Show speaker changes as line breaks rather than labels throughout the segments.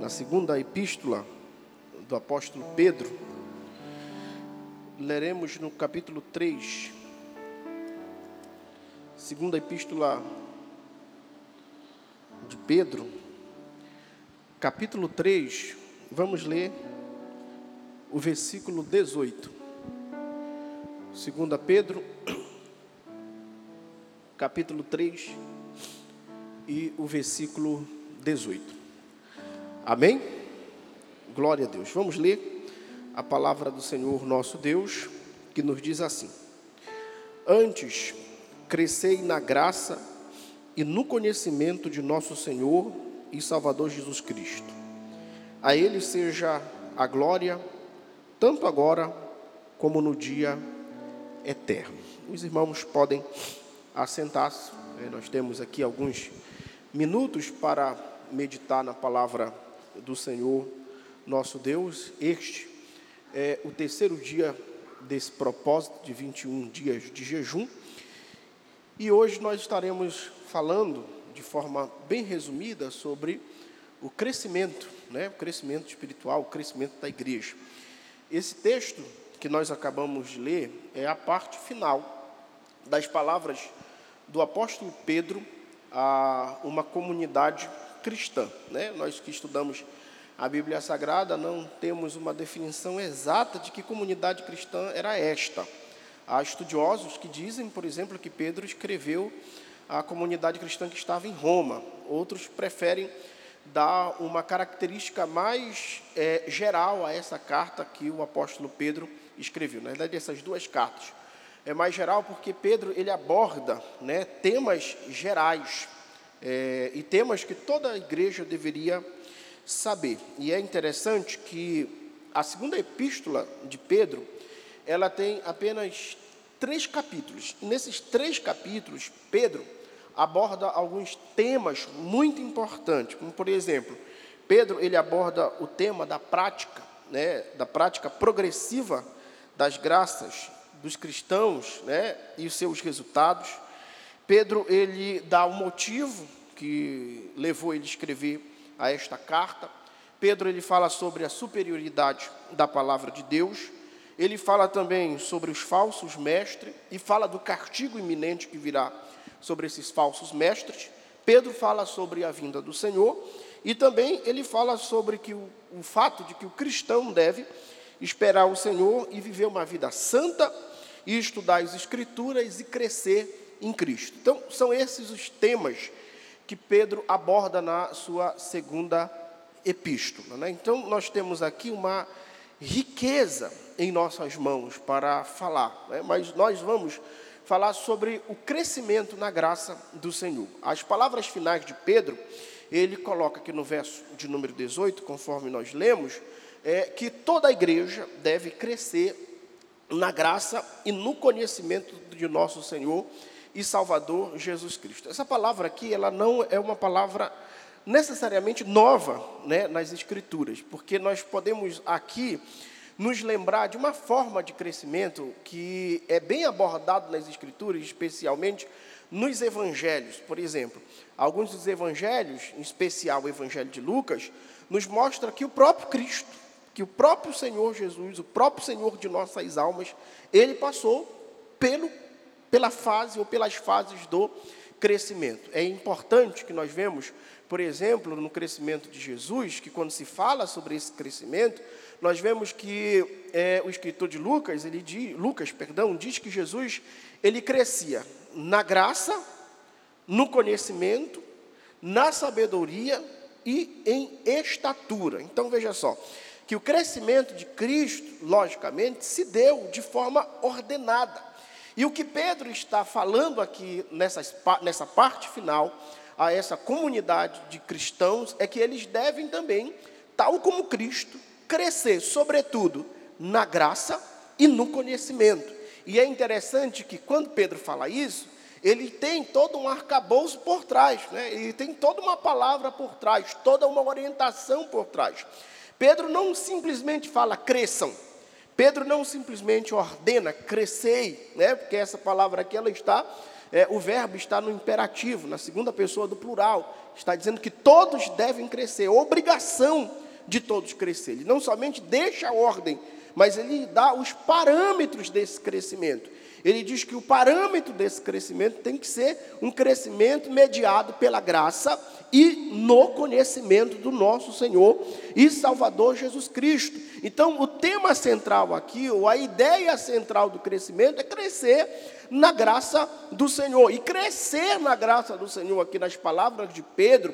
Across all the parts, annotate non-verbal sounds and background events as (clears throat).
na segunda epístola do apóstolo Pedro, leremos no capítulo 3, segunda epístola de Pedro, capítulo 3, vamos ler o versículo 18. Segunda Pedro, capítulo 3 e o versículo 18. Amém? Glória a Deus. Vamos ler a palavra do Senhor nosso Deus, que nos diz assim: Antes, crescei na graça e no conhecimento de nosso Senhor e Salvador Jesus Cristo. A Ele seja a glória, tanto agora como no dia eterno. Os irmãos podem assentar-se, né? nós temos aqui alguns minutos para meditar na palavra do Senhor nosso Deus. Este é o terceiro dia desse propósito de 21 dias de jejum. E hoje nós estaremos falando de forma bem resumida sobre o crescimento, né? o crescimento espiritual, o crescimento da igreja. Esse texto que nós acabamos de ler é a parte final das palavras do apóstolo Pedro a uma comunidade cristã. Né? Nós que estudamos a Bíblia Sagrada não temos uma definição exata de que comunidade cristã era esta. Há estudiosos que dizem, por exemplo, que Pedro escreveu a comunidade cristã que estava em Roma. Outros preferem dar uma característica mais é, geral a essa carta que o apóstolo Pedro escreveu. Na verdade, essas duas cartas é mais geral porque Pedro ele aborda né, temas gerais é, e temas que toda a igreja deveria saber. E é interessante que a segunda epístola de Pedro, ela tem apenas três capítulos. E nesses três capítulos, Pedro aborda alguns temas muito importantes, como por exemplo, Pedro ele aborda o tema da prática, né, da prática progressiva das graças dos cristãos, né, e os seus resultados. Pedro ele dá o um motivo que levou ele a escrever a esta carta. Pedro ele fala sobre a superioridade da palavra de Deus. Ele fala também sobre os falsos mestres e fala do castigo iminente que virá sobre esses falsos mestres. Pedro fala sobre a vinda do Senhor e também ele fala sobre que o, o fato de que o cristão deve esperar o Senhor e viver uma vida santa e estudar as Escrituras e crescer em Cristo. Então, são esses os temas que Pedro aborda na sua segunda epístola. Né? Então, nós temos aqui uma riqueza em nossas mãos para falar, né? mas nós vamos falar sobre o crescimento na graça do Senhor. As palavras finais de Pedro, ele coloca aqui no verso de número 18, conforme nós lemos, é que toda a igreja deve crescer na graça e no conhecimento de nosso Senhor e Salvador Jesus Cristo. Essa palavra aqui, ela não é uma palavra necessariamente nova né, nas Escrituras, porque nós podemos aqui nos lembrar de uma forma de crescimento que é bem abordado nas Escrituras, especialmente nos Evangelhos. Por exemplo, alguns dos Evangelhos, em especial o Evangelho de Lucas, nos mostra que o próprio Cristo que o próprio Senhor Jesus, o próprio Senhor de nossas almas, ele passou pelo, pela fase ou pelas fases do crescimento. É importante que nós vemos, por exemplo, no crescimento de Jesus, que quando se fala sobre esse crescimento, nós vemos que é, o escritor de Lucas, ele diz, Lucas, perdão, diz que Jesus ele crescia na graça, no conhecimento, na sabedoria e em estatura. Então veja só, que o crescimento de Cristo, logicamente, se deu de forma ordenada. E o que Pedro está falando aqui nessa, nessa parte final, a essa comunidade de cristãos, é que eles devem também, tal como Cristo, crescer, sobretudo, na graça e no conhecimento. E é interessante que quando Pedro fala isso, ele tem todo um arcabouço por trás, né? ele tem toda uma palavra por trás, toda uma orientação por trás. Pedro não simplesmente fala cresçam. Pedro não simplesmente ordena crescei, né? Porque essa palavra aqui ela está é, o verbo está no imperativo, na segunda pessoa do plural. Está dizendo que todos devem crescer, obrigação de todos crescer. Ele não somente deixa a ordem, mas ele dá os parâmetros desse crescimento. Ele diz que o parâmetro desse crescimento tem que ser um crescimento mediado pela graça e no conhecimento do nosso Senhor e Salvador Jesus Cristo. Então, o tema central aqui, ou a ideia central do crescimento é crescer na graça do Senhor. E crescer na graça do Senhor, aqui nas palavras de Pedro,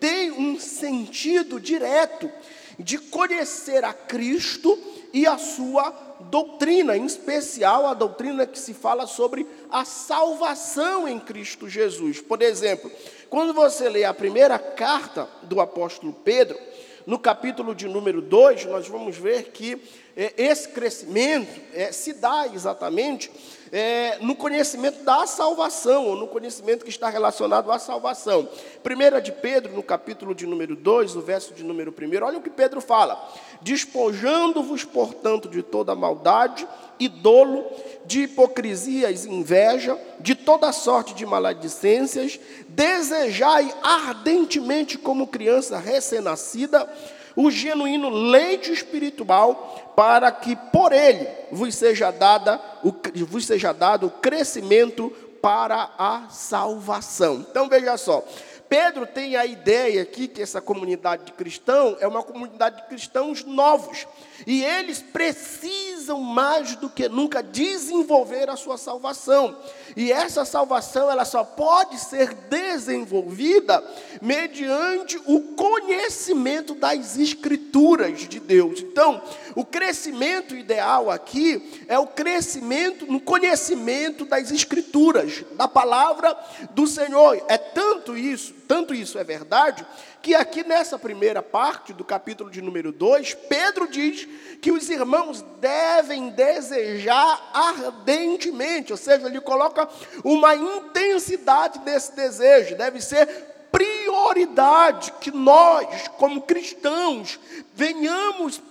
tem um sentido direto de conhecer a Cristo e a sua doutrina, em especial a doutrina que se fala sobre a salvação em Cristo Jesus. Por exemplo, quando você lê a primeira carta do apóstolo Pedro, no capítulo de número 2, nós vamos ver que é, esse crescimento é, se dá exatamente é, no conhecimento da salvação, ou no conhecimento que está relacionado à salvação. Primeira de Pedro, no capítulo de número 2, o verso de número 1, olha o que Pedro fala: despojando-vos, portanto, de toda maldade e dolo, de hipocrisias inveja, de toda sorte de maledicências, desejai ardentemente, como criança recém-nascida, o genuíno leite espiritual, para que por ele vos seja, dada, o, vos seja dado o crescimento para a salvação. Então veja só, Pedro tem a ideia aqui que essa comunidade de cristãos é uma comunidade de cristãos novos. E eles precisam mais do que nunca desenvolver a sua salvação. E essa salvação ela só pode ser desenvolvida mediante o conhecimento das escrituras de Deus. Então, o crescimento ideal aqui é o crescimento no conhecimento das escrituras, da palavra do Senhor. É tanto isso, tanto isso é verdade, que aqui nessa primeira parte do capítulo de número 2, Pedro diz que os irmãos devem desejar ardentemente, ou seja, ele coloca uma intensidade desse desejo, deve ser prioridade que nós, como cristãos, venhamos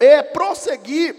é, prosseguir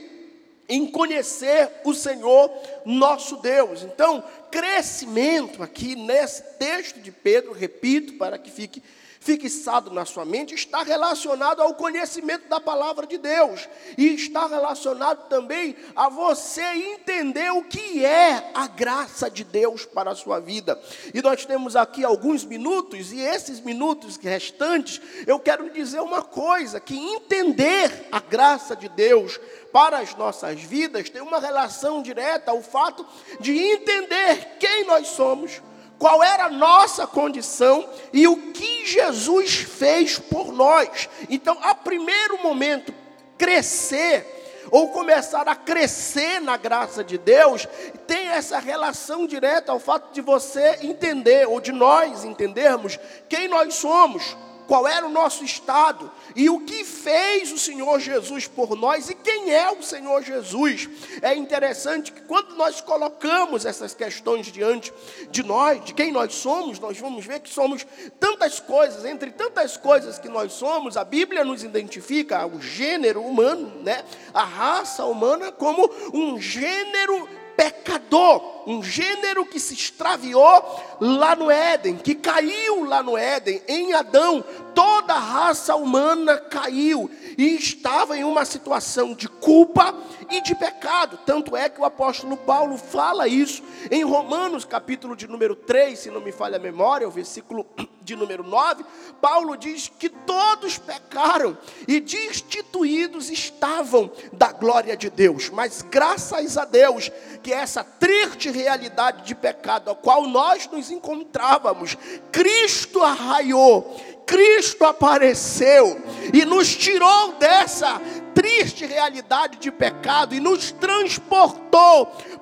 em conhecer o Senhor nosso Deus. Então, crescimento aqui nesse texto de Pedro, repito, para que fique fixado na sua mente, está relacionado ao conhecimento da palavra de Deus, e está relacionado também a você entender o que é a graça de Deus para a sua vida. E nós temos aqui alguns minutos, e esses minutos restantes, eu quero dizer uma coisa: que entender a graça de Deus para as nossas vidas tem uma relação direta ao fato de entender quem nós somos qual era a nossa condição e o que Jesus fez por nós. Então, a primeiro momento, crescer ou começar a crescer na graça de Deus, tem essa relação direta ao fato de você entender, ou de nós entendermos, quem nós somos qual era o nosso estado e o que fez o Senhor Jesus por nós e quem é o Senhor Jesus. É interessante que quando nós colocamos essas questões diante de nós, de quem nós somos, nós vamos ver que somos tantas coisas, entre tantas coisas que nós somos, a Bíblia nos identifica o gênero humano, né? A raça humana como um gênero pecador, um gênero que se extraviou lá no Éden, que caiu lá no Éden, em Adão, toda a raça humana caiu e estava em uma situação de culpa e de pecado. Tanto é que o apóstolo Paulo fala isso em Romanos, capítulo de número 3, se não me falha a memória, o versículo (clears throat) de número 9. Paulo diz que todos pecaram e destituídos estavam da glória de Deus, mas graças a Deus que essa triste realidade de pecado a qual nós nos encontrávamos, Cristo arraiou, Cristo apareceu e nos tirou dessa triste realidade de pecado e nos transportou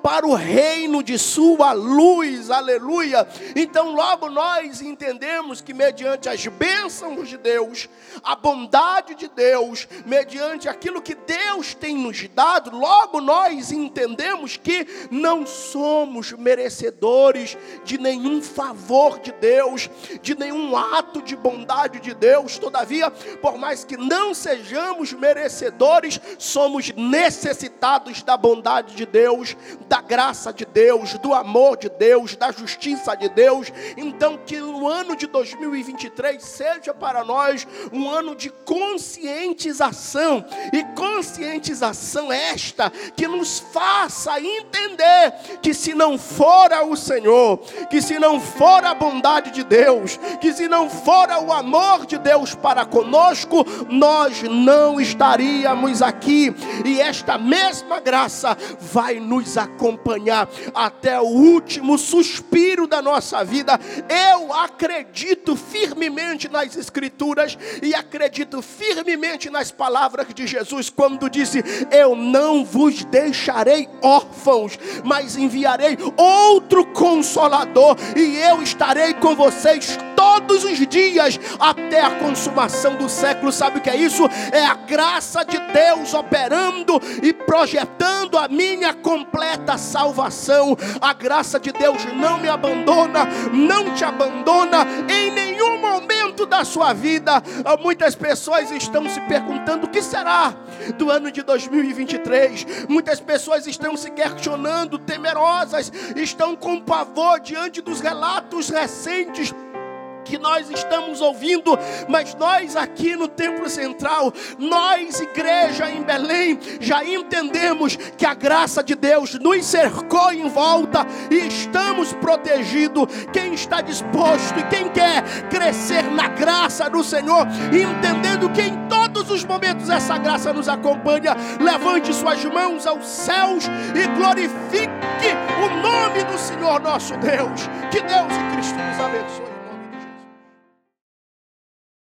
para o reino de Sua luz, aleluia. Então, logo nós entendemos que, mediante as bênçãos de Deus, a bondade de Deus, mediante aquilo que Deus tem nos dado, logo nós entendemos que não somos merecedores de nenhum favor de Deus, de nenhum ato de bondade de Deus, todavia, por mais que não sejamos merecedores, somos necessitados da bondade de Deus Deus, da graça de Deus, do amor de Deus, da justiça de Deus. Então, que o ano de 2023 seja para nós um ano de conscientização, e conscientização esta que nos faça entender que se não for o Senhor, que se não for a bondade de Deus, que se não for o amor de Deus para conosco, nós não estaríamos aqui, e esta mesma graça vai nos acompanhar até o último suspiro da nossa vida. Eu acredito firmemente nas Escrituras e acredito firmemente nas palavras de Jesus quando disse: Eu não vos deixarei órfãos, mas enviarei outro consolador, e eu estarei com vocês todos os dias até a consumação do século. Sabe o que é isso? É a graça de Deus operando e projetando a minha completa salvação. A graça de Deus não me abandona, não te abandona em nenhum momento da sua vida. Muitas pessoas estão se perguntando o que será do ano de 2023. Muitas pessoas estão se questionando, temerosas, estão com pavor diante dos relatos recentes que nós estamos ouvindo, mas nós aqui no Templo Central, nós, igreja em Belém, já entendemos que a graça de Deus nos cercou em volta e estamos protegidos. Quem está disposto e quem quer crescer na graça do Senhor, entendendo que em todos os momentos essa graça nos acompanha, levante suas mãos aos céus e glorifique o nome do Senhor nosso Deus. Que Deus e Cristo nos abençoe.